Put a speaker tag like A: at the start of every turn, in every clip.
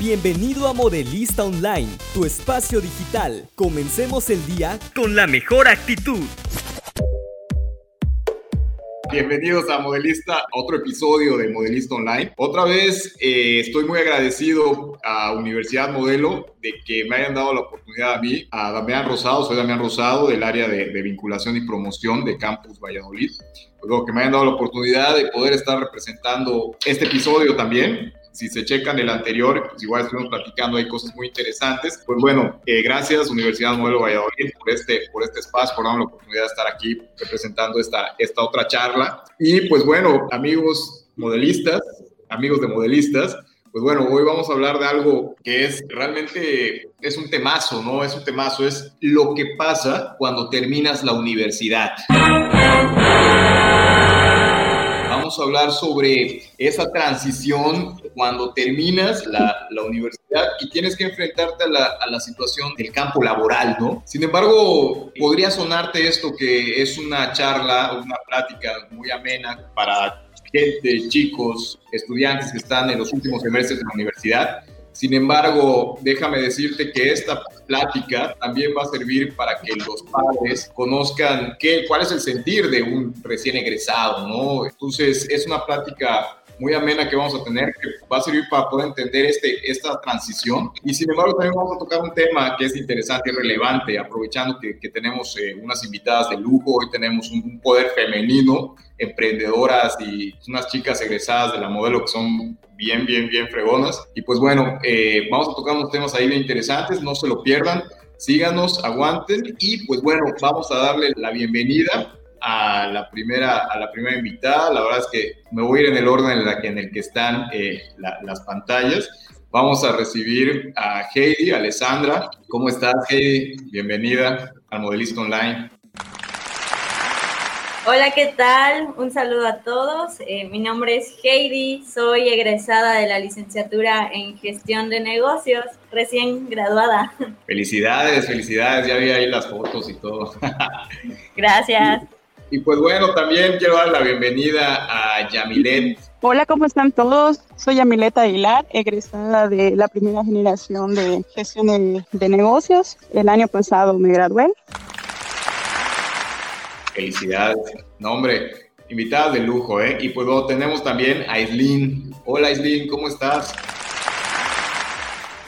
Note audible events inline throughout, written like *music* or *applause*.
A: Bienvenido a Modelista Online, tu espacio digital. Comencemos el día con la mejor actitud.
B: Bienvenidos a Modelista, otro episodio de Modelista Online. Otra vez eh, estoy muy agradecido a Universidad Modelo de que me hayan dado la oportunidad a mí, a Damián Rosado, soy Damián Rosado del área de, vinculación y promoción de Campus Valladolid. Luego que me hayan dado la oportunidad de poder estar representando este episodio también si se checan el anterior, pues igual estuvimos platicando, hay cosas muy interesantes. Pues bueno, eh, gracias Universidad Modelo Valladolid por este, por este espacio, por darnos la oportunidad de estar aquí representando esta, esta otra charla. Y pues bueno, amigos modelistas, amigos de modelistas, pues bueno, hoy vamos a hablar de algo que es realmente, es un temazo, ¿no? Es un temazo, es lo que pasa cuando terminas la universidad vamos a hablar sobre esa transición cuando terminas la, la universidad y tienes que enfrentarte a la, a la, situación del campo laboral, ¿no? Sin embargo, podría sonarte esto que es una charla, una plática muy amena para gente, chicos, estudiantes que están en los últimos semestres de la universidad, sin embargo, déjame decirte que esta plática también va a servir para que los padres conozcan qué, cuál es el sentir de un recién egresado, ¿no? Entonces, es una plática muy amena que vamos a tener, que va a servir para poder entender este, esta transición. Y sin embargo, también vamos a tocar un tema que es interesante y relevante, aprovechando que, que tenemos eh, unas invitadas de lujo, hoy tenemos un, poder femenino, emprendedoras y unas chicas egresadas de la modelo que son bien, bien, bien fregonas. Y pues bueno, eh, vamos a tocar unos temas ahí bien interesantes, no se lo pierdan síganos, aguanten y pues bueno, vamos a darle la bienvenida a la primera, a la primera invitada. La verdad es que me voy a ir en el orden en, la que, en el que están eh, las pantallas. Vamos a recibir a Heidi, Alessandra. ¿Cómo estás, Heidi? Bienvenida al Modelista Online.
C: Hola, ¿qué tal? Un saludo a todos. Eh, mi nombre es Heidi, soy egresada de la licenciatura en gestión de negocios, recién graduada. *laughs*
B: Felicidades, felicidades, ya vi ahí las fotos y todo. *laughs*
C: Gracias.
B: Y pues bueno, también quiero dar la bienvenida a Yamilet.
D: Hola, ¿cómo están todos? Soy Yamilet Aguilar, egresada de la primera generación de gestión de, negocios. El año pasado me gradué.
B: Felicidades. No, hombre, invitada de lujo, ¿eh? Y pues luego tenemos también a Islin. Hola, Islin, ¿cómo estás?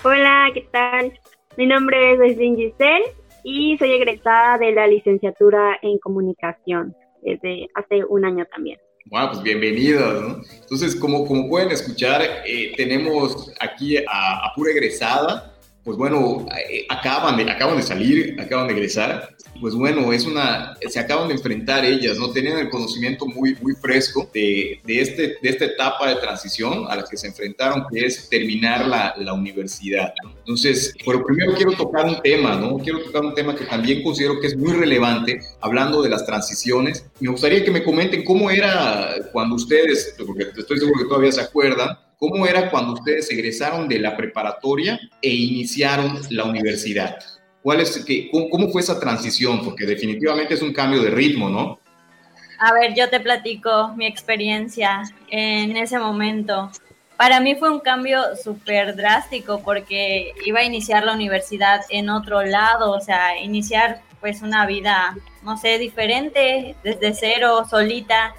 E: Hola, ¿qué tal? Mi nombre es Islin Giselle y soy egresada de la licenciatura en comunicación desde hace un año también.
B: Bueno, pues bienvenidos, ¿no? Entonces, como, como pueden escuchar, eh, tenemos aquí a, a, pura egresada, pues bueno, eh, acaban, de, acaban de salir, acaban de egresar, pues bueno, es una, se acaban de enfrentar ellas, ¿no? Tenían el conocimiento muy, muy fresco de, de, este, de esta etapa de transición a la que se enfrentaron, que es terminar la, la universidad, ¿no? Entonces, pero primero quiero tocar un tema, ¿no? Quiero tocar un tema que también considero que es muy relevante, hablando de las transiciones. Me gustaría que me comenten cómo era cuando ustedes, porque estoy seguro que todavía se acuerdan, cómo era cuando ustedes egresaron de la preparatoria e iniciaron la universidad. ¿Cuál es, qué, cómo, fue esa transición? Porque definitivamente es un cambio de ritmo, ¿no?
C: A ver, yo te platico mi experiencia en ese momento. Para mí fue un cambio súper drástico porque iba a iniciar la universidad en otro lado, o sea, iniciar pues una vida, no sé, diferente, desde cero, solita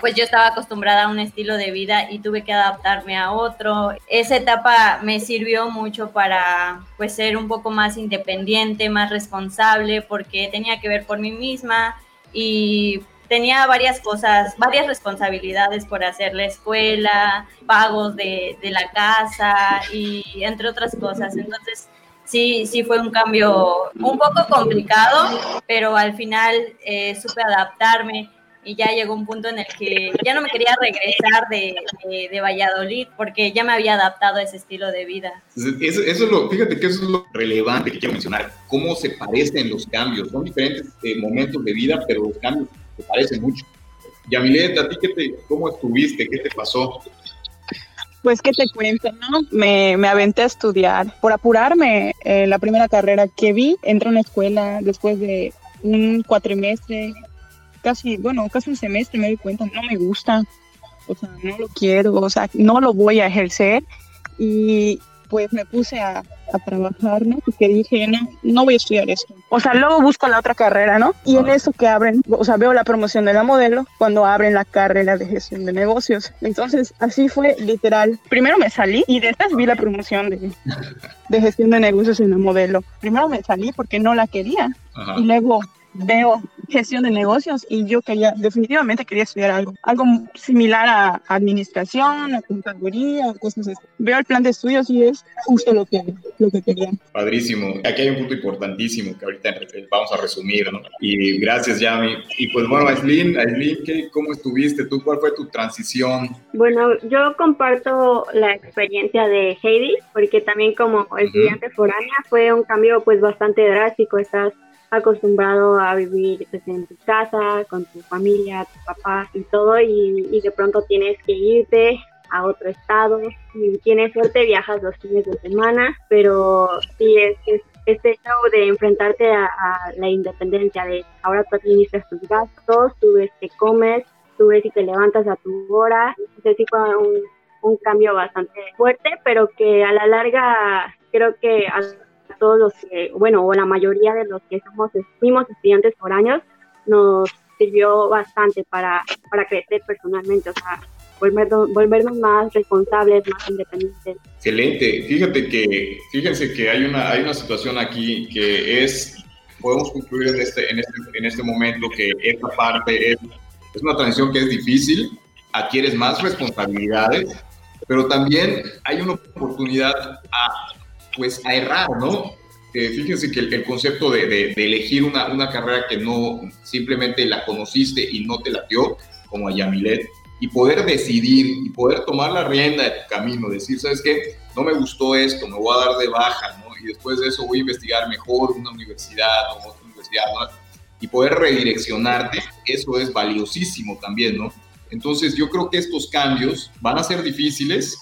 C: pues yo estaba acostumbrada a un estilo de vida y tuve que adaptarme a otro. Esa etapa me sirvió mucho para pues ser un poco más independiente, más responsable, porque tenía que ver por mí misma y tenía varias cosas, varias responsabilidades por hacer la escuela, pagos de, de la casa y entre otras cosas. Entonces, sí, sí fue un cambio un poco complicado, pero al final eh, supe adaptarme y ya llegó un punto en el que ya no me quería regresar de, de, Valladolid porque ya me había adaptado a ese estilo de vida.
B: Eso, eso, es lo, fíjate que eso es lo relevante que quiero mencionar, cómo se parecen los cambios. Son diferentes eh, momentos de vida, pero los cambios se parecen mucho. Yamilet, ¿a ti qué te, cómo estuviste? ¿Qué te pasó?
D: Pues, ¿qué te cuento, no? Me, me aventé a estudiar. Por apurarme, eh, la primera carrera que vi, entré a una escuela después de un cuatrimestre casi, bueno, casi un semestre me di cuenta, no me gusta, o sea, no lo quiero, o sea, no lo voy a ejercer. Y pues me puse a, a, trabajar, ¿no? Porque dije, no, no voy a estudiar esto. O sea, luego busco la otra carrera, ¿no? Y en eso que abren, o sea, veo la promoción de la modelo cuando abren la carrera de gestión de negocios. Entonces, así fue literal. Primero me salí y después vi la promoción de, de gestión de negocios en la modelo. Primero me salí porque no la quería. Y luego veo gestión de negocios y yo quería, definitivamente quería estudiar algo, algo similar a administración, a contaduría, cosas así. Veo el plan de estudios y es justo lo que, lo que quería.
B: Padrísimo. Aquí hay un punto importantísimo que ahorita vamos a resumir, ¿no? Y gracias, Yami. Y pues bueno, Aislin, Aislin, ¿cómo estuviste tú? ¿Cuál fue tu transición?
E: Bueno, yo comparto la experiencia de Heidi, porque también como estudiante foránea fue un cambio pues bastante drástico. Estás acostumbrado a vivir pues, en tu casa, con tu familia, tu papá y todo, y, de pronto tienes que irte a otro estado y tienes suerte viajas los fines de semana, pero sí es, es este hecho de enfrentarte a, la independencia, de ahora tú administras tus gastos, tú ves que comes, tú ves si te levantas a tu hora, entonces un cambio bastante fuerte, pero que a la larga creo que todos los que, bueno, o la mayoría de los que somos, fuimos estudiantes por años, nos sirvió bastante para, para crecer personalmente, o sea, volvernos, volvernos más responsables, más independientes.
B: Excelente. Fíjate que, fíjense que hay una, hay una situación aquí que es, podemos concluir en este, en este, en este momento que esta parte es, es una transición que es difícil, adquieres más responsabilidades, pero también hay una oportunidad a pues a errar, ¿no? fíjense que el, concepto de, elegir una, una, carrera que no simplemente la conociste y no te la dio, como a Yamilet, y poder decidir y poder tomar la rienda de tu camino, decir, ¿sabes qué? No me gustó esto, me voy a dar de baja, ¿no? Y después de eso voy a investigar mejor una universidad o otra universidad, ¿no? Y poder redireccionarte, eso es valiosísimo también, ¿no? Entonces yo creo que estos cambios van a ser difíciles,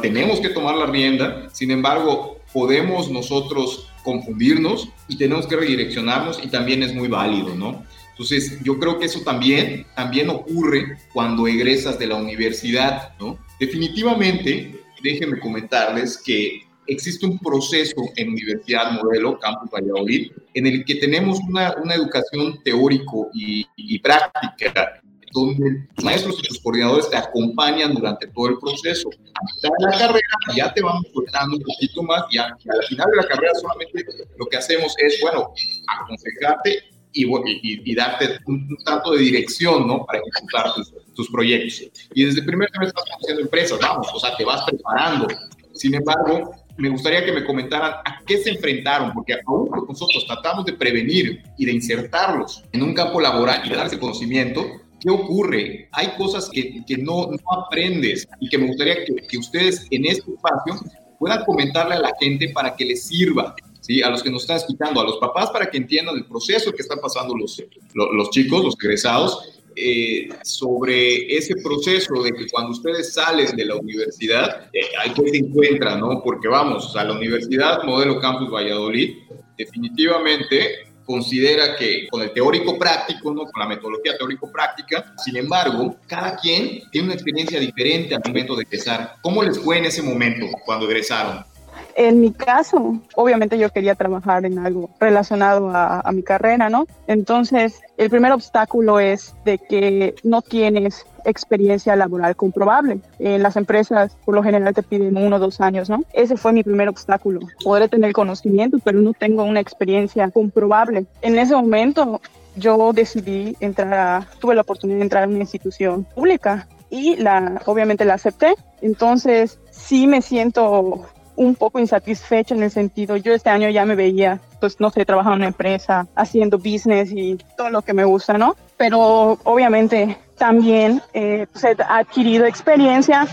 B: tenemos que tomar la rienda, sin embargo, podemos nosotros confundirnos y tenemos que redireccionarnos y también es muy válido, ¿no? Entonces, yo creo que eso también, también ocurre cuando egresas de la universidad, ¿no? Definitivamente, déjenme comentarles que existe un proceso en Universidad Modelo, Campus Valladolid, en el que tenemos una, una educación teórico y, y práctica donde los maestros y sus coordinadores te acompañan durante todo el proceso. A mitad de la carrera ya te vamos soltando un poquito más y, al final de la carrera solamente lo que hacemos es, bueno, aconsejarte y, y, darte un, tanto de dirección, ¿no? Para ejecutar tus, tus proyectos. Y desde el primer semestre estás haciendo empresas, vamos, o sea, te vas preparando. Sin embargo, me gustaría que me comentaran a qué se enfrentaron, porque aún nosotros tratamos de prevenir y de insertarlos en un campo laboral y de darse conocimiento, ¿Qué ocurre? Hay cosas que, que no, no, aprendes y que me gustaría que, que, ustedes en este espacio puedan comentarle a la gente para que les sirva, ¿sí? A los que nos están escuchando, a los papás para que entiendan el proceso que están pasando los, los, chicos, los egresados, eh, sobre ese proceso de que cuando ustedes salen de la universidad, eh, hay que se encuentra, ¿no? Porque vamos, a la Universidad Modelo Campus Valladolid, definitivamente considera que con el teórico práctico, ¿no? con la metodología teórico-práctica, sin embargo, cada quien tiene una experiencia diferente al momento de egresar. ¿Cómo les fue en ese momento cuando egresaron?
D: En mi caso, obviamente yo quería trabajar en algo relacionado a, a, mi carrera, ¿no? Entonces, el primer obstáculo es de que no tienes experiencia laboral comprobable. En las empresas, por lo general, te piden uno o dos años, ¿no? Ese fue mi primer obstáculo. Podré tener conocimiento, pero no tengo una experiencia comprobable. En ese momento, yo decidí entrar a, tuve la oportunidad de entrar a una institución pública y la, obviamente la acepté. Entonces, sí me siento un poco insatisfecha en el sentido, yo este año ya me veía, pues no sé, trabajando en una empresa, haciendo business y todo lo que me gusta, ¿no? Pero obviamente también eh, pues, he adquirido experiencia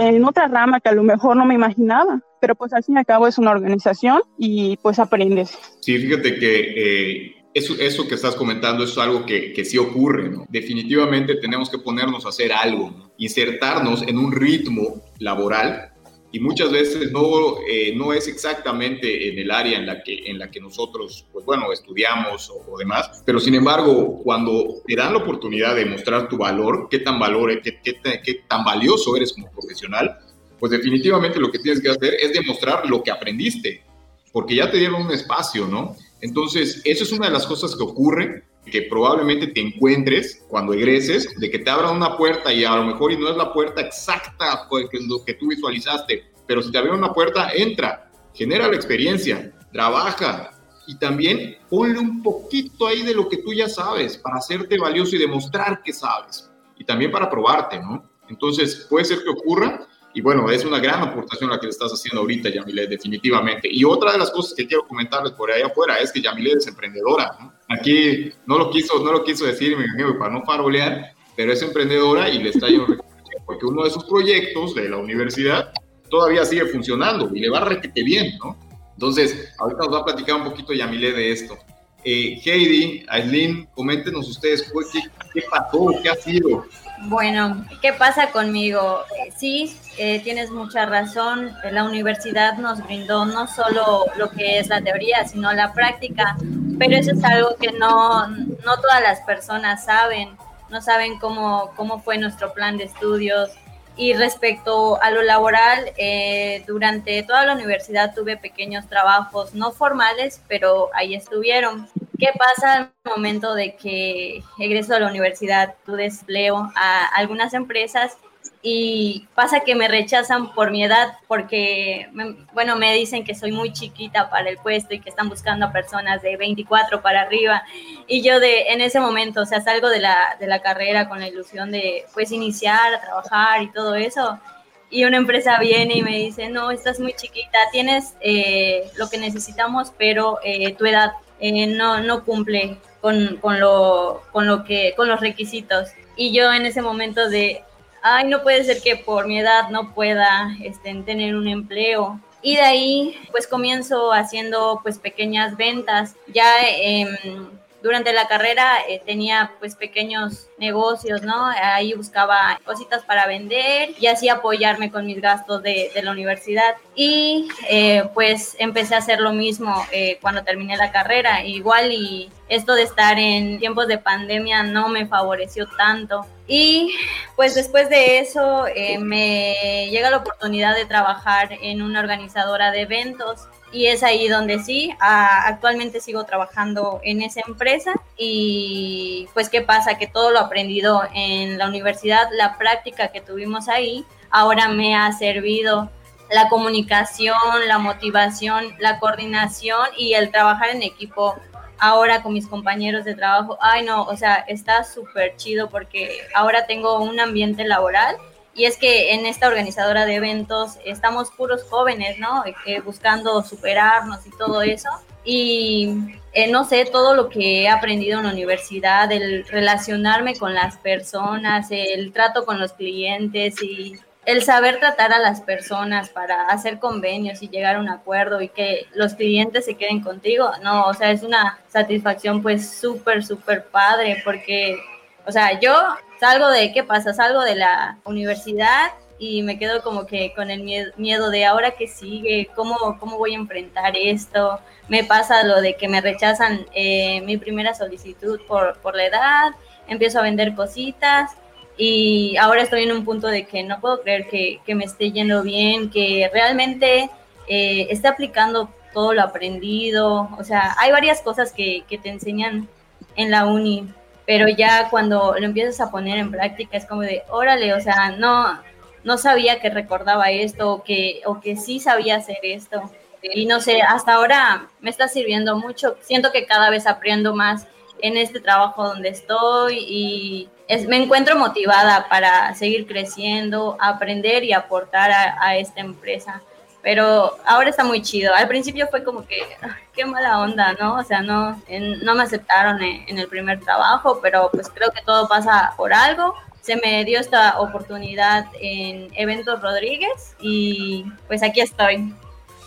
D: en otra rama que a lo mejor no me imaginaba, pero pues al fin y al cabo es una organización y pues aprendes.
B: Sí, fíjate que... Eh, eso, eso, que estás comentando es algo que, que sí ocurre, ¿no? Definitivamente tenemos que ponernos a hacer algo, ¿no? insertarnos en un ritmo laboral y muchas veces no, eh, no es exactamente en el área en la que, en la que nosotros, pues bueno, estudiamos o, demás, pero sin embargo, cuando te dan la oportunidad de mostrar tu valor, qué tan valor, qué, qué, qué tan valioso eres como profesional, pues definitivamente lo que tienes que hacer es demostrar lo que aprendiste, porque ya te dieron un espacio, ¿no? Entonces, eso es una de las cosas que ocurre, que probablemente te encuentres cuando egreses, de que te abran una puerta y a lo mejor y no es la puerta exacta que lo que tú visualizaste, pero si te abrieron una puerta, entra, genera la experiencia, trabaja y también ponle un poquito ahí de lo que tú ya sabes para hacerte valioso y demostrar que sabes y también para probarte, ¿no? Entonces, puede ser que ocurra y bueno, es una gran aportación la que le estás haciendo ahorita, Yamilet, definitivamente. Y otra de las cosas que quiero comentarles por ahí afuera es que Yamilet es emprendedora. ¿no? Aquí no lo quiso, no lo quiso decir, para no farolear, pero es emprendedora y le está yendo porque uno de sus proyectos de la universidad todavía sigue funcionando y le va requete bien, ¿no? Entonces, ahorita nos va a platicar un poquito Yamile de esto. Eh, Heidi, Aileen, coméntenos ustedes qué, qué pasó, qué ha sido
C: bueno, ¿qué pasa conmigo? Sí, eh, tienes mucha razón. La universidad nos brindó no solo lo que es la teoría, sino la práctica, pero eso es algo que no, no todas las personas saben. No saben cómo, cómo fue nuestro plan de estudios. Y respecto a lo laboral, eh, durante toda la universidad tuve pequeños trabajos no formales, pero ahí estuvieron. ¿Qué pasa al momento de que egreso a la universidad, tu despleo a algunas empresas y pasa que me rechazan por mi edad porque, bueno, me dicen que soy muy chiquita para el puesto y que están buscando a personas de 24 para arriba. Y yo de, en ese momento, o sea, salgo de la, de la carrera con la ilusión de, pues, iniciar a trabajar y todo eso. Y una empresa viene y me dice, no, estás muy chiquita, tienes eh, lo que necesitamos, pero eh, tu edad eh, no, no cumple con, con, lo, con, lo que, con los requisitos. Y yo en ese momento de, ay, no puede ser que por mi edad no pueda este, tener un empleo. Y de ahí, pues comienzo haciendo pues pequeñas ventas. Ya eh, durante la carrera eh, tenía pues pequeños negocios, ¿no? Ahí buscaba cositas para vender y así apoyarme con mis gastos de, la universidad. Y eh, pues empecé a hacer lo mismo eh, cuando terminé la carrera. Igual y esto de estar en tiempos de pandemia no me favoreció tanto. Y pues después de eso me llega la oportunidad de trabajar en una organizadora de eventos y es ahí donde sí, actualmente sigo trabajando en esa empresa y pues qué pasa, que todo lo aprendido en la universidad, la práctica que tuvimos ahí, ahora me ha servido la comunicación, la motivación, la coordinación y el trabajar en equipo ahora con mis compañeros de trabajo. Ay, no, o sea, está súper chido porque ahora tengo un ambiente laboral y es que en esta organizadora de eventos estamos puros jóvenes, ¿no? Buscando superarnos y todo eso. Y eh, no sé, todo lo que he aprendido en la universidad, el relacionarme con las personas, el trato con los clientes y el saber tratar a las personas para hacer convenios y llegar a un acuerdo y que los clientes se queden contigo, no, o sea, es una satisfacción pues súper, súper padre porque, o sea, yo salgo de, ¿qué pasa? Salgo de la universidad y me quedo como que con el miedo de ahora que sigue, ¿cómo, cómo voy a enfrentar esto? Me pasa lo de que me rechazan eh, mi primera solicitud por, por la edad, empiezo a vender cositas y ahora estoy en un punto de que no puedo creer que, que me esté yendo bien, que realmente eh, esté aplicando todo lo aprendido, o sea, hay varias cosas que, que te enseñan en la uni pero ya cuando lo empiezas a poner en práctica es como de, órale, o sea, no, no sabía que recordaba esto o que, o que sí sabía hacer esto. Y no sé, hasta ahora me está sirviendo mucho. Siento que cada vez aprendo más en este trabajo donde estoy y es, me encuentro motivada para seguir creciendo, aprender y aportar a, a esta empresa pero ahora está muy chido. Al principio fue como que, qué mala onda, ¿no? O sea, no, no me aceptaron en, el primer trabajo, pero pues creo que todo pasa por algo. Se me dio esta oportunidad en Eventos Rodríguez y pues aquí estoy.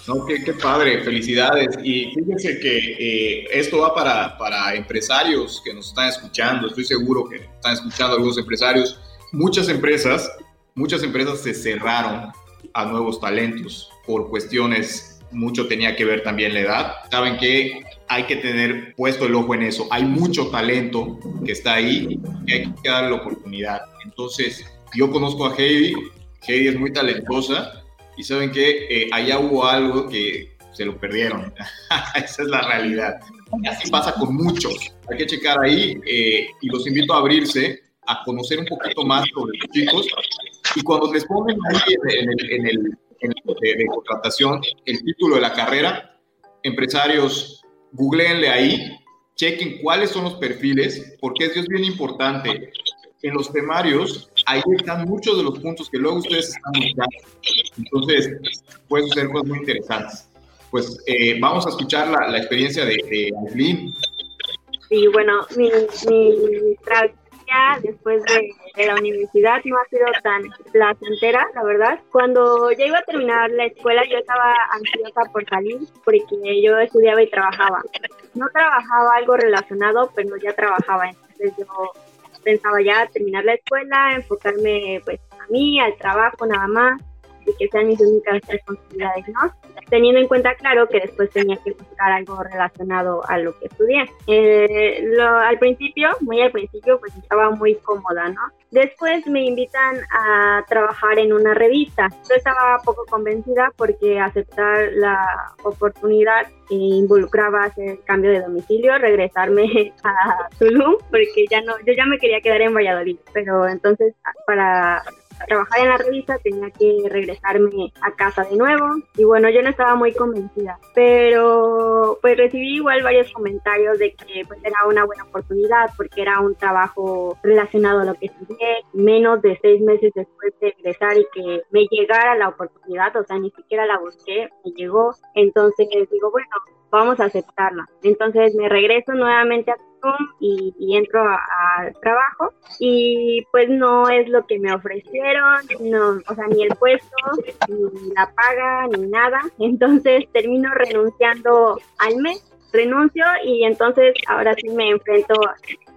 B: No, qué, qué padre, felicidades. Y fíjense que eh, esto va para, para empresarios que nos están escuchando. Estoy seguro que están escuchando algunos empresarios. Muchas empresas, muchas empresas se cerraron a nuevos talentos por cuestiones, mucho tenía que ver también la edad. Saben que hay que tener puesto el ojo en eso. Hay mucho talento que está ahí y hay que darle la oportunidad. Entonces, yo conozco a Heidi, Heidi es muy talentosa y saben que eh, allá hubo algo que se lo perdieron. *laughs* Esa es la realidad. Así pasa con muchos. Hay que checar ahí eh, y los invito a abrirse, a conocer un poquito más sobre los chicos. Y cuando les ponen ahí de, contratación el título de la carrera, empresarios, googleenle ahí, chequen cuáles son los perfiles, porque eso es bien importante. En los temarios, ahí están muchos de los puntos que luego ustedes están buscando. Entonces, pueden ser cosas muy interesantes pues eh, vamos a escuchar la, la experiencia de, de Aislinn.
E: Sí, bueno, mi, mi después de, de, la universidad no ha sido tan placentera, la verdad. Cuando ya iba a terminar la escuela, yo estaba ansiosa por salir porque yo estudiaba y trabajaba. No trabajaba algo relacionado, pero ya trabajaba. Entonces yo pensaba ya terminar la escuela, enfocarme pues a mí, al trabajo nada más y que sean mis únicas responsabilidades, ¿no? Teniendo en cuenta, claro, que después tenía que buscar algo relacionado a lo que estudié. Eh, lo, al principio, muy al principio, pues estaba muy cómoda, ¿no? Después me invitan a trabajar en una revista. Yo estaba poco convencida porque aceptar la oportunidad involucraba hacer cambio de domicilio, regresarme *laughs* a Tulum, porque ya no, yo ya me quería quedar en Valladolid, pero entonces para trabajar en la revista tenía que regresarme a casa de nuevo y bueno, yo no estaba muy convencida, pero pues recibí igual varios comentarios de que pues era una buena oportunidad porque era un trabajo relacionado a lo que estudié, menos de seis meses después de regresar y que me llegara la oportunidad, o sea, ni siquiera la busqué, me llegó, entonces digo, bueno, vamos a aceptarla. Entonces me regreso nuevamente a y, entro al trabajo y pues no es lo que me ofrecieron, no, o sea, ni el puesto, ni la paga, ni nada. Entonces termino renunciando al mes, renuncio y entonces ahora sí me enfrento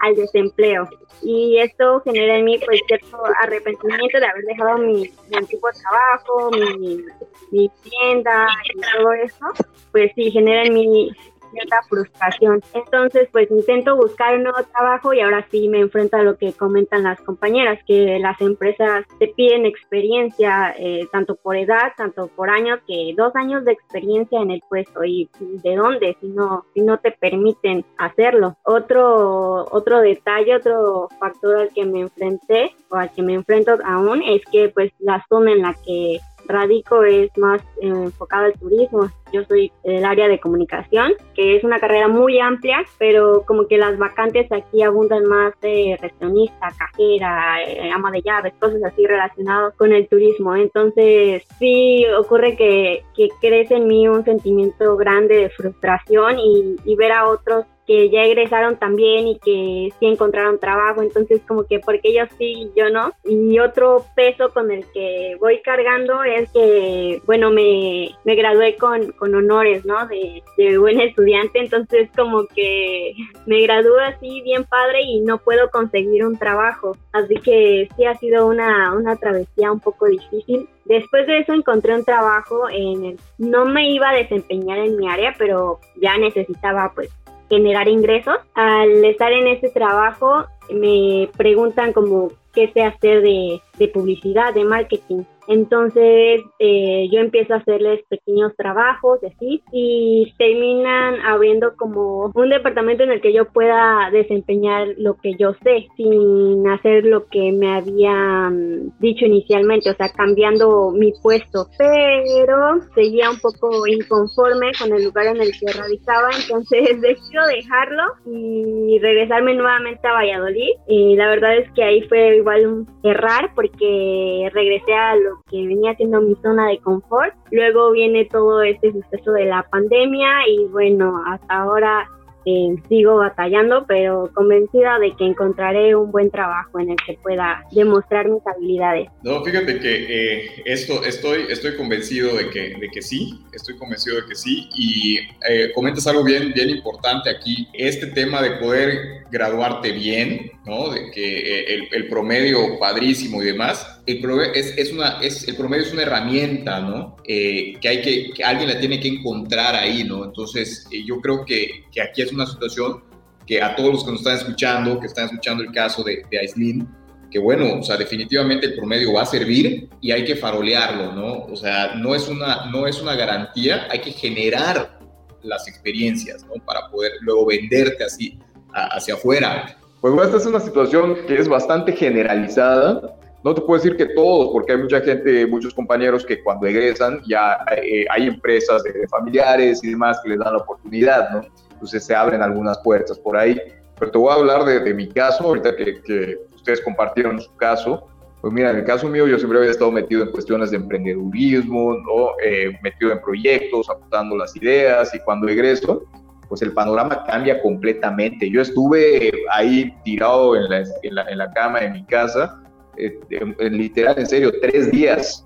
E: al desempleo. Y esto genera en mí pues cierto arrepentimiento de haber dejado mi, mi antiguo trabajo, mi, mi tienda y todo eso, pues sí, genera en mí cierta frustración. Entonces, pues intento buscar un nuevo trabajo y ahora sí me enfrento a lo que comentan las compañeras, que las empresas te piden experiencia, eh, tanto por edad, tanto por años, que dos años de experiencia en el puesto. ¿Y de dónde? Si no, si no te permiten hacerlo. Otro, otro detalle, otro factor al que me enfrenté o al que me enfrento aún es que pues la zona en la que radico es más enfocado al turismo. Yo soy del área de comunicación, que es una carrera muy amplia, pero como que las vacantes aquí abundan más de recepcionista, cajera, eh, ama de llaves, cosas así relacionadas con el turismo. Entonces sí ocurre que, que crece en mí un sentimiento grande de frustración y, y ver a otros que ya egresaron también y que sí encontraron trabajo, entonces como que porque ellos sí y yo no. Y otro peso con el que voy cargando es que, bueno, me, me gradué con, con honores, ¿no? De, de buen estudiante, entonces como que me gradué así bien padre y no puedo conseguir un trabajo. Así que sí ha sido una, una travesía un poco difícil. Después de eso encontré un trabajo en el, no me iba a desempeñar en mi área, pero ya necesitaba pues generar ingresos. Al estar en ese trabajo me preguntan como qué sé hacer de, de publicidad, de marketing. Entonces eh, yo empiezo a hacerles pequeños trabajos así y terminan abriendo como un departamento en el que yo pueda desempeñar lo que yo sé sin hacer lo que me habían dicho inicialmente, o sea, cambiando mi puesto. Pero seguía un poco inconforme con el lugar en el que radicaba, entonces *laughs* decido dejarlo y regresarme nuevamente a Valladolid. La verdad es que ahí fue igual un errar porque regresé a lo que venía siendo mi zona de confort. Luego viene todo este suceso de la pandemia y bueno, hasta ahora eh, sigo batallando, pero convencida de que encontraré un buen trabajo en el que pueda demostrar mis habilidades.
B: No, fíjate que eh, esto estoy, estoy convencido de que, de que sí, estoy convencido de que sí, y eh, comentas algo bien, bien importante aquí, este tema de poder graduarte bien, ¿no? De que eh, el, el promedio padrísimo y demás, el promedio es, es, una, es, el promedio es una herramienta, ¿no? Eh, que, hay que, que, alguien la tiene que encontrar ahí, ¿no? Entonces, eh, yo creo que, que, aquí es una situación que a todos los que nos están escuchando, que están escuchando el caso de, de Aislinn,
F: que bueno, o sea, definitivamente el promedio va a servir y hay que farolearlo, ¿no? O sea, no es una, no es una garantía, hay que generar las experiencias, ¿no? Para poder luego venderte así hacia afuera.
B: Pues bueno, esta es una situación que es bastante generalizada. No te puedo decir que todos, porque hay mucha gente, muchos compañeros que cuando egresan ya eh, hay empresas de familiares y demás que les dan la oportunidad, ¿no? Entonces se abren algunas puertas por ahí. Pero te voy a hablar de, mi caso, ahorita que, que, ustedes compartieron su caso. Pues mira, en el caso mío yo siempre había estado metido en cuestiones de emprendedurismo, ¿no? Eh, metido en proyectos, apuntando las ideas y cuando egreso, pues el panorama cambia completamente. Yo estuve ahí tirado en la, en la, cama de mi casa, eh, en, literal, en serio, tres días,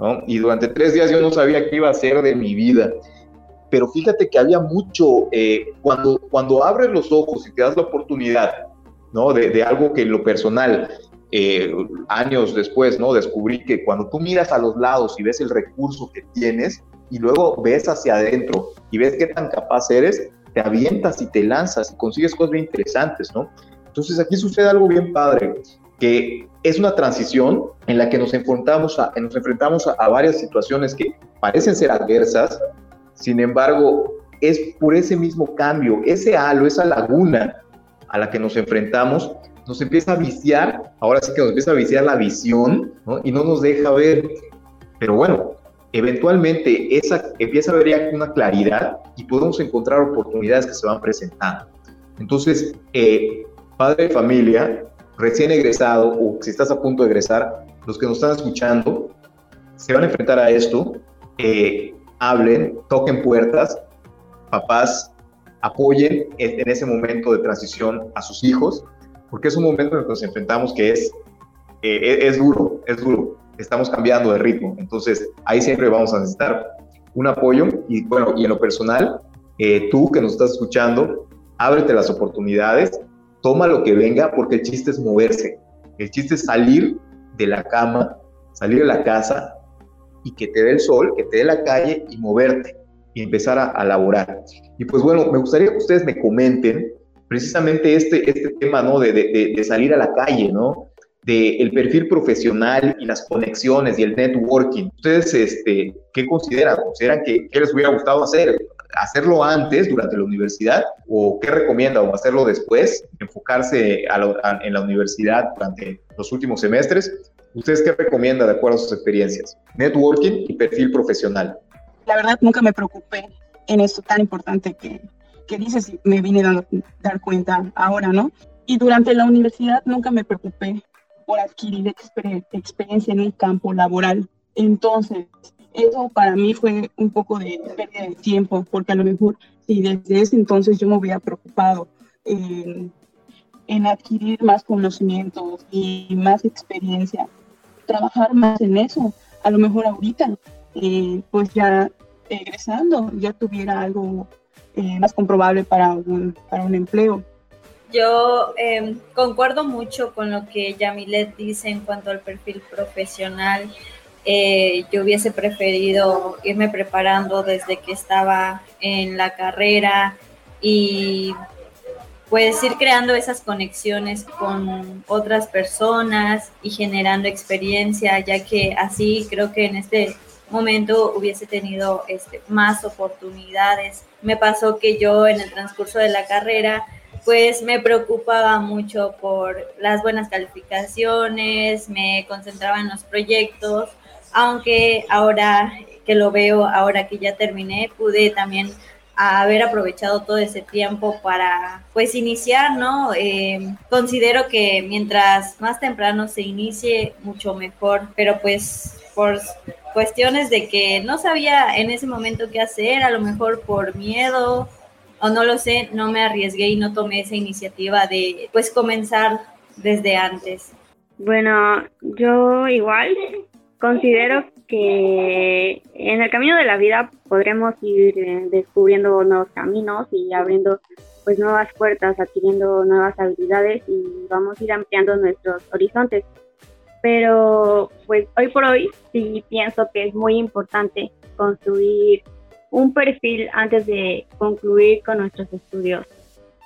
B: ¿no? Y durante tres días yo no sabía qué iba a hacer de mi vida. Pero fíjate que había mucho, eh, cuando, cuando abres los ojos y te das la oportunidad, ¿no? De, de algo que en lo personal eh, años después, ¿no? Descubrí que cuando tú miras a los lados y ves el recurso que tienes y luego ves hacia adentro y ves qué tan capaz eres, te avientas y te lanzas y consigues cosas bien interesantes, ¿no? Entonces aquí sucede algo bien padre, que es una transición en la que nos enfrentamos nos enfrentamos a, varias situaciones que parecen ser adversas, sin embargo, es por ese mismo cambio, ese halo, esa laguna a la que nos enfrentamos, nos empieza a viciar, ahora sí que nos empieza a viciar la visión. Y no nos deja ver. Pero bueno, eventualmente esa empieza a haber ya una claridad y podemos encontrar oportunidades que se van presentando. Entonces, eh, padre de familia, recién egresado o si estás a punto de egresar, los que nos están escuchando se van a enfrentar a esto, eh, hablen, toquen puertas, papás apoyen en ese momento de transición a sus hijos, porque es un momento en el que nos enfrentamos que es, eh, es, duro, es duro, estamos cambiando de ritmo, entonces ahí siempre vamos a necesitar un apoyo y bueno, y en lo personal, eh, tú que nos estás escuchando, ábrete las oportunidades, toma lo que venga, porque el chiste es moverse, el chiste es salir de la cama, salir de la casa y que te dé el sol, que te dé la calle y moverte y empezar a, a laborar. Y pues bueno, me gustaría que ustedes me comenten precisamente este, este tema, ¿no? De, de, de salir a la calle, ¿no? del el perfil profesional y las conexiones y el networking. ¿Ustedes este, qué consideran? ¿Consideran que, les hubiera gustado hacer? ¿Hacerlo antes, durante la universidad? ¿O qué recomiendan? ¿O hacerlo después? ¿Enfocarse en la universidad durante los últimos semestres? ¿Ustedes qué recomiendan de acuerdo a sus experiencias? Networking y perfil profesional.
D: La verdad, nunca me preocupé en esto tan importante que, que dices y me vine a dar cuenta ahora, ¿no? Y durante la universidad nunca me preocupé por adquirir experiencia en un campo laboral. Entonces, eso para mí fue un poco de pérdida de tiempo, porque a lo mejor si desde ese entonces yo me hubiera preocupado en, en adquirir más conocimientos y más experiencia, trabajar más en eso, a lo mejor ahorita, eh, pues ya egresando, ya tuviera algo eh, más comprobable para un, para un empleo.
C: Yo em, concuerdo mucho con lo que Yamilet dice en cuanto al perfil profesional. Eh, yo hubiese preferido irme preparando desde que estaba en la carrera y pues ir creando esas conexiones con otras personas y generando experiencia, ya que así creo que en este momento hubiese tenido este, más oportunidades. Me pasó que yo en el transcurso de la carrera pues me preocupaba mucho por las buenas calificaciones, me concentraba en los proyectos, aunque ahora que lo veo, ahora que ya terminé, pude también haber aprovechado todo ese tiempo para pues iniciar, ¿no? Eh, considero que mientras más temprano se inicie, mucho mejor, pero pues por cuestiones de que no sabía en ese momento qué hacer, a lo mejor por miedo o no lo sé, no me arriesgué y no tomé esa iniciativa de pues comenzar desde antes.
E: Bueno, yo igual considero que en el camino de la vida podremos ir eh, descubriendo nuevos caminos y abriendo pues nuevas puertas, adquiriendo nuevas habilidades y vamos a ir ampliando nuestros horizontes. Pero pues hoy por hoy sí pienso que es muy importante construir un perfil antes de concluir con nuestros estudios.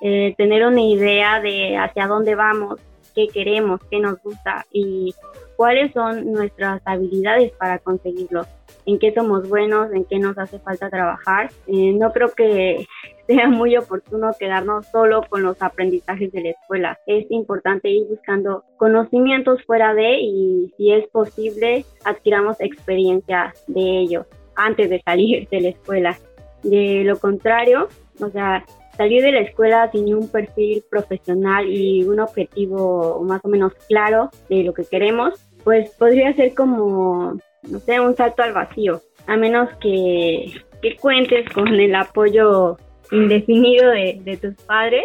E: Eh, tener una idea de hacia dónde vamos qué queremos, qué nos gusta y cuáles son nuestras habilidades para conseguirlo, en qué somos buenos, en qué nos hace falta trabajar. Eh, no creo que *laughs* sea muy oportuno quedarnos solo con los aprendizajes de la escuela. Es importante ir buscando conocimientos fuera de y si es posible adquiramos experiencia de ellos antes de salir de la escuela. De lo contrario, o sea, salir de la escuela sin un perfil profesional y un objetivo más o menos claro de lo que queremos, pues podría ser como, no sé, un salto al vacío, a menos que, que cuentes con el apoyo indefinido de, de, tus padres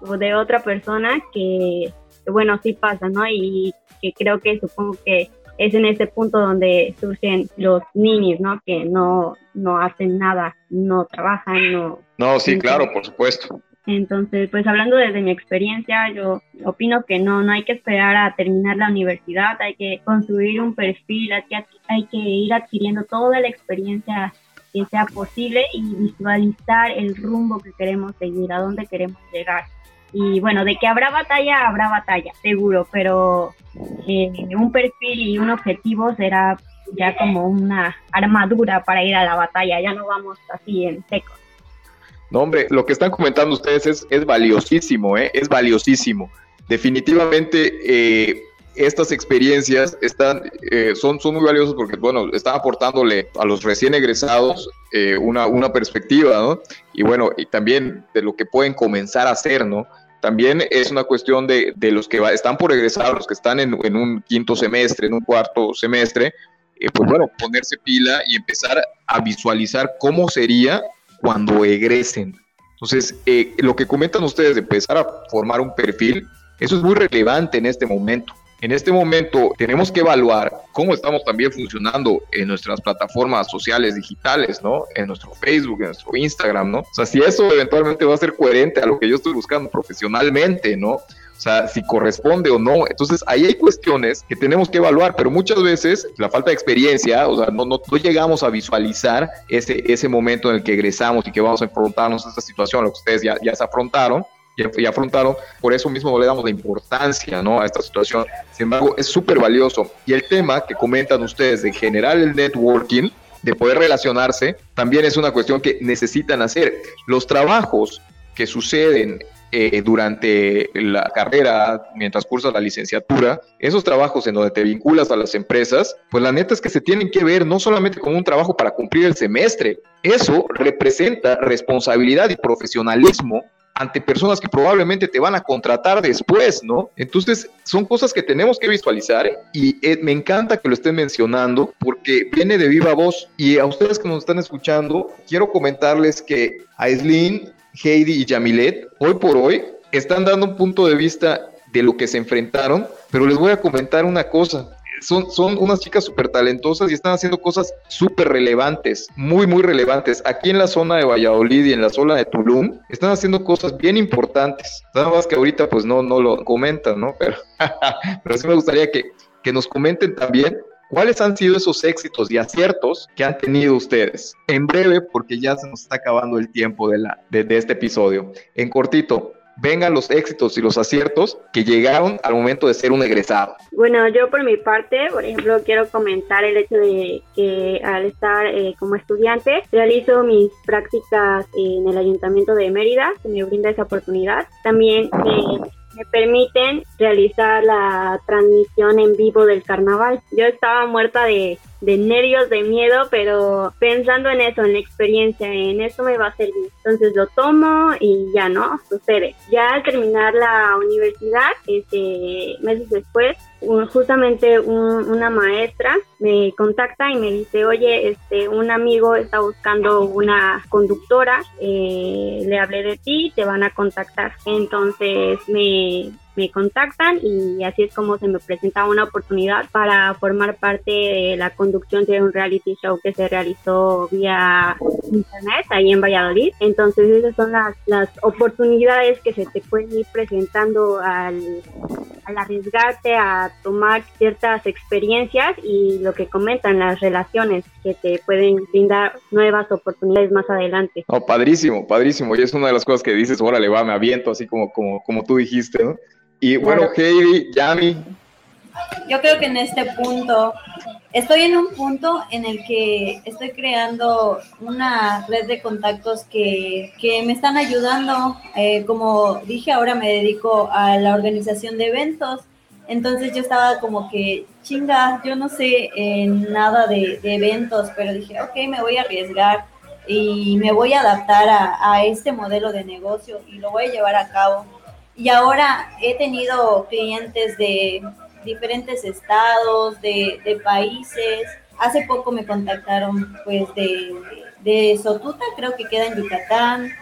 E: o de otra persona que, bueno, sí pasa, ¿no? Y que creo que supongo que es en ese punto donde surgen los niños, ¿no? Que no, no hacen nada, no trabajan, no...
B: No, sí, claro, por supuesto.
E: Entonces, pues hablando desde mi experiencia, yo opino que no, no hay que esperar a terminar la universidad, hay que construir un perfil, hay que, hay que ir adquiriendo toda la experiencia que sea posible y visualizar el rumbo que queremos seguir, a dónde queremos llegar. Y bueno, de que habrá batalla, habrá batalla, seguro, pero eh, un perfil y un objetivo será ya como una armadura para ir a la batalla, ya no vamos así en seco.
B: No, hombre, lo que están comentando ustedes es, es valiosísimo, ¿eh? es valiosísimo. Definitivamente eh, estas experiencias están, eh, son, son muy valiosas porque, bueno, están aportándole a los recién egresados eh, una, una perspectiva, ¿no? Y bueno, y también de lo que pueden comenzar a hacer, ¿no? También es una cuestión de, de los que están por egresar, los que están en, en, un quinto semestre, en un cuarto semestre, pues bueno, ponerse pila y empezar a visualizar cómo sería cuando egresen. Entonces, eh, lo que comentan ustedes de empezar a formar un perfil, eso es muy relevante en este momento. En este momento tenemos que evaluar cómo estamos también funcionando en nuestras plataformas sociales digitales, ¿no? En nuestro Facebook, en nuestro Instagram, ¿no? O sea, si eso eventualmente va a ser coherente a lo que yo estoy buscando profesionalmente, ¿no? O sea, si corresponde o no. Entonces, ahí hay cuestiones que tenemos que evaluar, pero muchas veces la falta de experiencia, o sea, no, no, llegamos a visualizar ese, ese momento en el que egresamos y que vamos a enfrentarnos a esta situación, lo que ustedes ya, ya se afrontaron. Y, afrontaron, por eso mismo le damos la importancia ¿no? a esta situación. Sin embargo, es súper valioso. Y el tema que comentan ustedes de generar el networking, de poder relacionarse, también es una cuestión que necesitan hacer. Los trabajos que suceden eh, durante la carrera, mientras cursas la licenciatura, esos trabajos en donde te vinculas a las empresas, pues la neta es que se tienen que ver no solamente como un trabajo para cumplir el semestre, eso representa responsabilidad y profesionalismo ante personas que probablemente te van a contratar después, ¿no? Entonces, son cosas que tenemos que visualizar y eh, me encanta que lo estén mencionando porque viene de viva voz. Y a ustedes que nos están escuchando, quiero comentarles que Aislinn, Heidi y Yamilet, hoy por hoy, están dando un punto de vista de lo que se enfrentaron, pero les voy a comentar una cosa son, son unas chicas súper talentosas y están haciendo cosas súper relevantes, muy, muy relevantes. Aquí en la zona de Valladolid y en la zona de Tulum, están haciendo cosas bien importantes. Nada más que ahorita pues no, no lo comentan, ¿no? Pero, *laughs* pero sí me gustaría que, que nos comenten también ¿Cuáles han sido esos éxitos y aciertos que han tenido ustedes? En breve, porque ya se nos está acabando el tiempo de, la, de, de este episodio. En cortito, vengan los éxitos y los aciertos que llegaron al momento de ser un egresado.
E: Bueno, yo por mi parte, por ejemplo, quiero comentar el hecho de que al estar eh, como estudiante realizo mis prácticas en el Ayuntamiento de Mérida, que me brinda esa oportunidad. También me me permiten realizar la transmisión en vivo del carnaval. Yo estaba muerta de, de nervios, de miedo, pero pensando en eso, en la experiencia, en eso me va a servir. Entonces lo tomo y ya no, sucede. Ya al terminar la universidad, este, meses después, justamente una maestra me contacta y me dice, oye, este, un amigo está buscando una conductora, eh, le hablé de ti, te van a contactar. Entonces me, me contactan y así es como se me presenta una oportunidad para formar parte de la conducción de un reality show que se realizó vía internet ahí en Valladolid. Entonces esas son las, las oportunidades que se te pueden ir presentando al, al arriesgarte a tomar ciertas experiencias y lo que comentan las relaciones que te pueden brindar nuevas oportunidades más adelante.
B: Oh, padrísimo, padrísimo. Y es una de las cosas que dices, órale, va, me aviento, así como, como, como tú dijiste, ¿no? Y bueno, Heidi, Yami.
C: Yo creo que en este punto, estoy en un punto en el que estoy creando una red de contactos que, que me están ayudando. Eh, como dije, ahora me dedico a la organización de eventos. Entonces yo estaba como que, chinga, yo no sé nada de, de, eventos, pero dije, ok, me voy a arriesgar y me voy a adaptar a, a este modelo de negocio y lo voy a llevar a cabo. Y ahora he tenido clientes de diferentes estados, de, países. Hace poco me contactaron pues de, de Sotuta, creo que queda en Yucatán,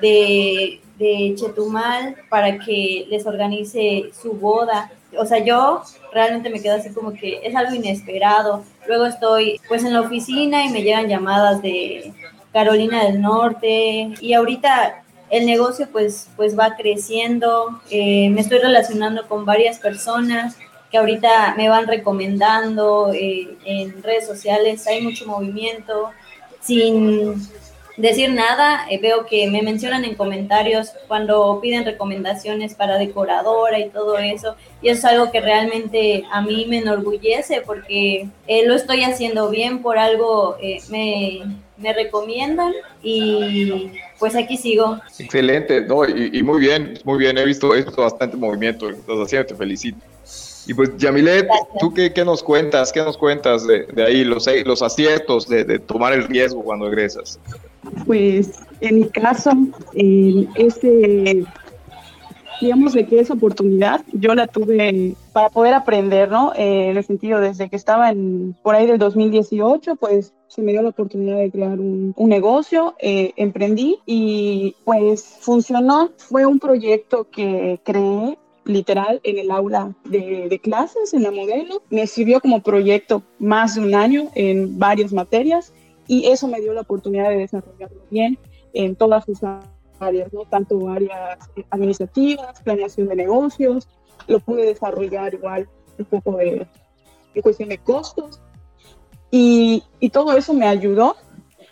C: de, de Chetumal, para que les organice su boda. O sea, yo realmente me quedo así como que es algo inesperado. Luego estoy pues en la oficina y me llegan llamadas de Carolina del Norte y ahorita el negocio pues, pues va creciendo, eh, me estoy relacionando con varias personas que ahorita me van recomendando eh, en redes sociales, hay mucho movimiento, sin decir nada, eh, veo que me mencionan en comentarios cuando piden recomendaciones para decoradora y todo eso, y eso es algo que realmente a mí me enorgullece porque lo estoy haciendo bien, por algo me, me recomiendan y pues aquí sigo.
B: Excelente, no, y, muy bien, muy bien, he visto, esto bastante movimiento, estás haciendo, te felicito. Y pues, Yamilet, ¿tú qué, qué, nos cuentas? ¿Qué nos cuentas de, de ahí, los, los aciertos de, de, tomar el riesgo cuando egresas?
D: Pues, en mi caso, eh, ese digamos de que esa oportunidad yo la tuve para poder aprender, ¿no? Eh, en el sentido, desde que estaba en, por ahí del 2018, pues se me dio la oportunidad de crear un, un negocio, eh, emprendí y pues funcionó. Fue un proyecto que creé literal en el aula de, de, clases, en la modelo. Me sirvió como proyecto más de un año en varias materias y eso me dio la oportunidad de desarrollarlo bien en todas sus áreas, ¿no? Tanto áreas administrativas, planeación de negocios, lo pude desarrollar igual un poco de, de cuestión de costos. Y, y, todo eso me ayudó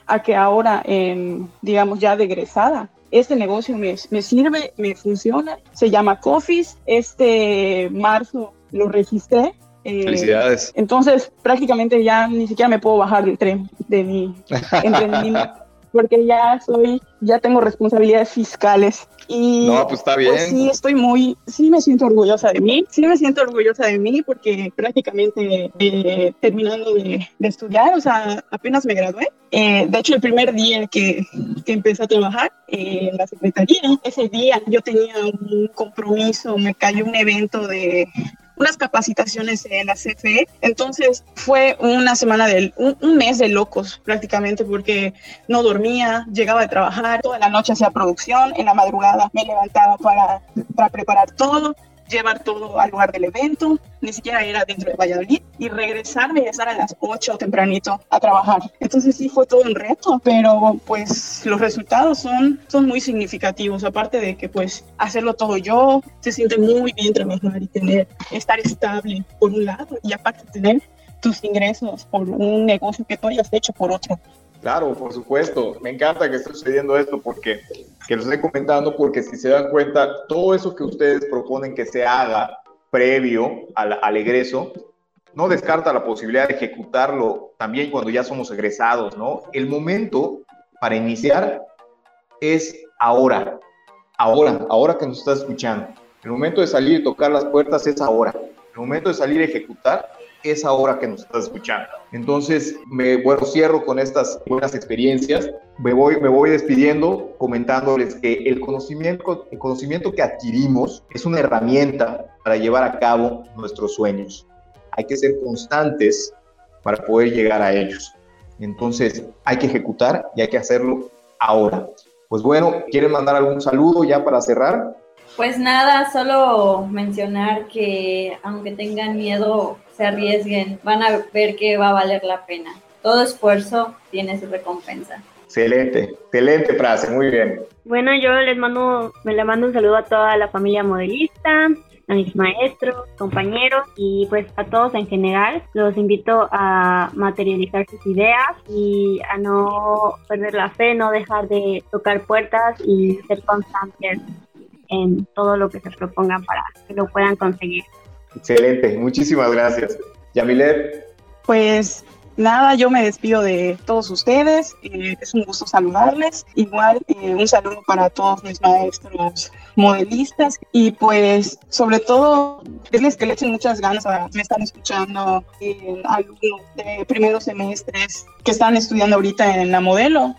D: a que ahora, en, digamos, ya de egresada, este negocio me, me sirve, me funciona. Se llama Coffees. Este marzo lo registré
B: eh, Felicidades.
D: Entonces, prácticamente ya ni siquiera me puedo bajar del tren de mi *laughs* emprendimiento porque ya soy, ya tengo responsabilidades fiscales. Y
B: no, pues está bien.
D: sí, estoy muy, sí me siento orgullosa de mí, sí me siento orgullosa de mí porque prácticamente eh, terminando de, de, estudiar, o sea, apenas me gradué. Eh, de hecho, el primer día que, que empecé a trabajar eh, en la secretaría, ese día yo tenía un compromiso, me cayó un evento de, unas capacitaciones en la CFE. Entonces fue una semana de un, mes de locos prácticamente porque no dormía, llegaba de trabajar, toda la noche hacía producción, en la madrugada me levantaba para preparar todo llevar todo al lugar del evento, ni siquiera era dentro de Valladolid, y regresarme y estar a las 8 tempranito a trabajar. Entonces sí fue todo un reto, pero pues los resultados son, son muy significativos, aparte de que pues hacerlo todo yo, se siente muy bien trabajar y tener, estar estable por un lado, y aparte tener tus ingresos por un negocio que tú hayas hecho por otro.
B: Claro, por supuesto. Me encanta que esté sucediendo esto porque que lo estoy comentando porque si se dan cuenta, todo eso que ustedes proponen que se haga previo al, al egreso, no descarta la posibilidad de ejecutarlo también cuando ya somos egresados, ¿no? El momento para iniciar es ahora, ahora, ahora que nos estás escuchando. El momento de salir y tocar las puertas es ahora. El momento de salir a ejecutar es ahora que nos estás escuchando. Entonces, me bueno, cierro con estas buenas experiencias. Me voy, me voy despidiendo comentándoles que el conocimiento, el conocimiento que adquirimos es una herramienta para llevar a cabo nuestros sueños. Hay que ser constantes para poder llegar a ellos. Entonces, hay que ejecutar y hay que hacerlo ahora. Pues bueno, ¿quieren mandar algún saludo ya para cerrar?
C: Pues nada, solo mencionar que aunque tengan miedo, se arriesguen, van a ver que va a valer la pena. Todo esfuerzo tiene su recompensa.
B: Excelente, excelente frase, muy bien.
E: Bueno, yo les mando, me le mando un saludo a toda la familia modelista, a mis maestros, compañeros y pues a todos en general. Los invito a materializar sus ideas y a no perder la fe, no dejar de tocar puertas y ser constantes en todo lo que se propongan para que lo puedan conseguir.
B: Excelente, muchísimas gracias. Yamilet.
D: Pues nada, yo me despido de todos ustedes. Eh, es un gusto saludarles. Igual eh, un saludo para todos mis maestros modelistas y pues sobre todo decirles que le echen muchas ganas a me están escuchando eh, alumnos de primeros semestres que están estudiando ahorita en la modelo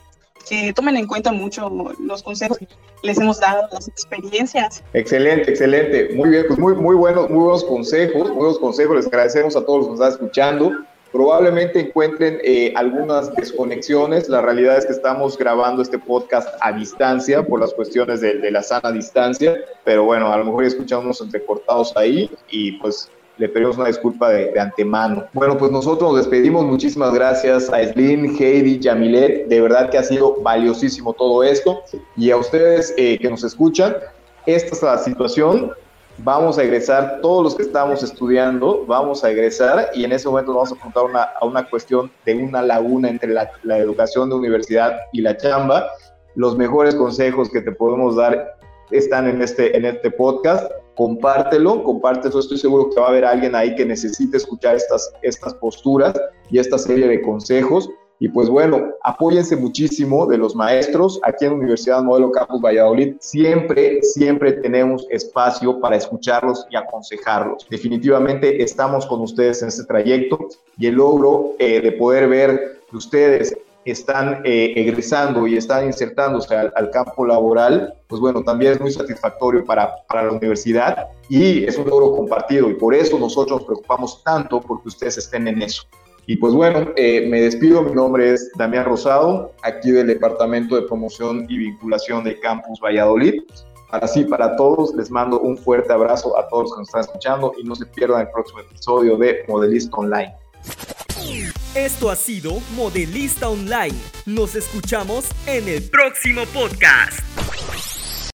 D: que tomen en cuenta mucho los consejos que les hemos dado, las experiencias.
B: Excelente, excelente. Muy bien, pues muy, muy, buenos, muy buenos consejos, muy buenos consejos. Les agradecemos a todos los que nos están escuchando. Probablemente encuentren eh, algunas desconexiones. La realidad es que estamos grabando este podcast a distancia por las cuestiones de, de la sana distancia, pero bueno, a lo mejor escuchamos entrecortados ahí y pues le pedimos una disculpa de, antemano. Bueno, pues nosotros nos despedimos. Muchísimas gracias a Slim, Heidi, Yamilet. De verdad que ha sido valiosísimo todo esto. Y a ustedes eh, que nos escuchan, esta es la situación. Vamos a egresar, todos los que estamos estudiando, vamos a egresar y en ese momento vamos a apuntar una, a una cuestión de una laguna entre la, la educación de universidad y la chamba. Los mejores consejos que te podemos dar están en este, en este podcast. Compártelo, compártelo. Estoy seguro que va a haber alguien ahí que necesite escuchar estas, estas posturas y esta serie de consejos. Y pues bueno, apóyense muchísimo de los maestros. Aquí en Universidad Modelo Campus Valladolid siempre, siempre tenemos espacio para escucharlos y aconsejarlos. Definitivamente estamos con ustedes en este trayecto y el logro eh, de poder ver que ustedes están eh, egresando y están insertándose al, campo laboral, pues bueno, también es muy satisfactorio para, para, la universidad y es un logro compartido y por eso nosotros nos preocupamos tanto porque ustedes estén en eso. Y pues bueno, eh, me despido, mi nombre es Damián Rosado, aquí del Departamento de Promoción y Vinculación de Campus Valladolid. Así, para todos, les mando un fuerte abrazo a todos los que nos están escuchando y no se pierdan el próximo episodio de Modelista Online.
A: Esto ha sido Modelista Online. Nos escuchamos en el próximo podcast.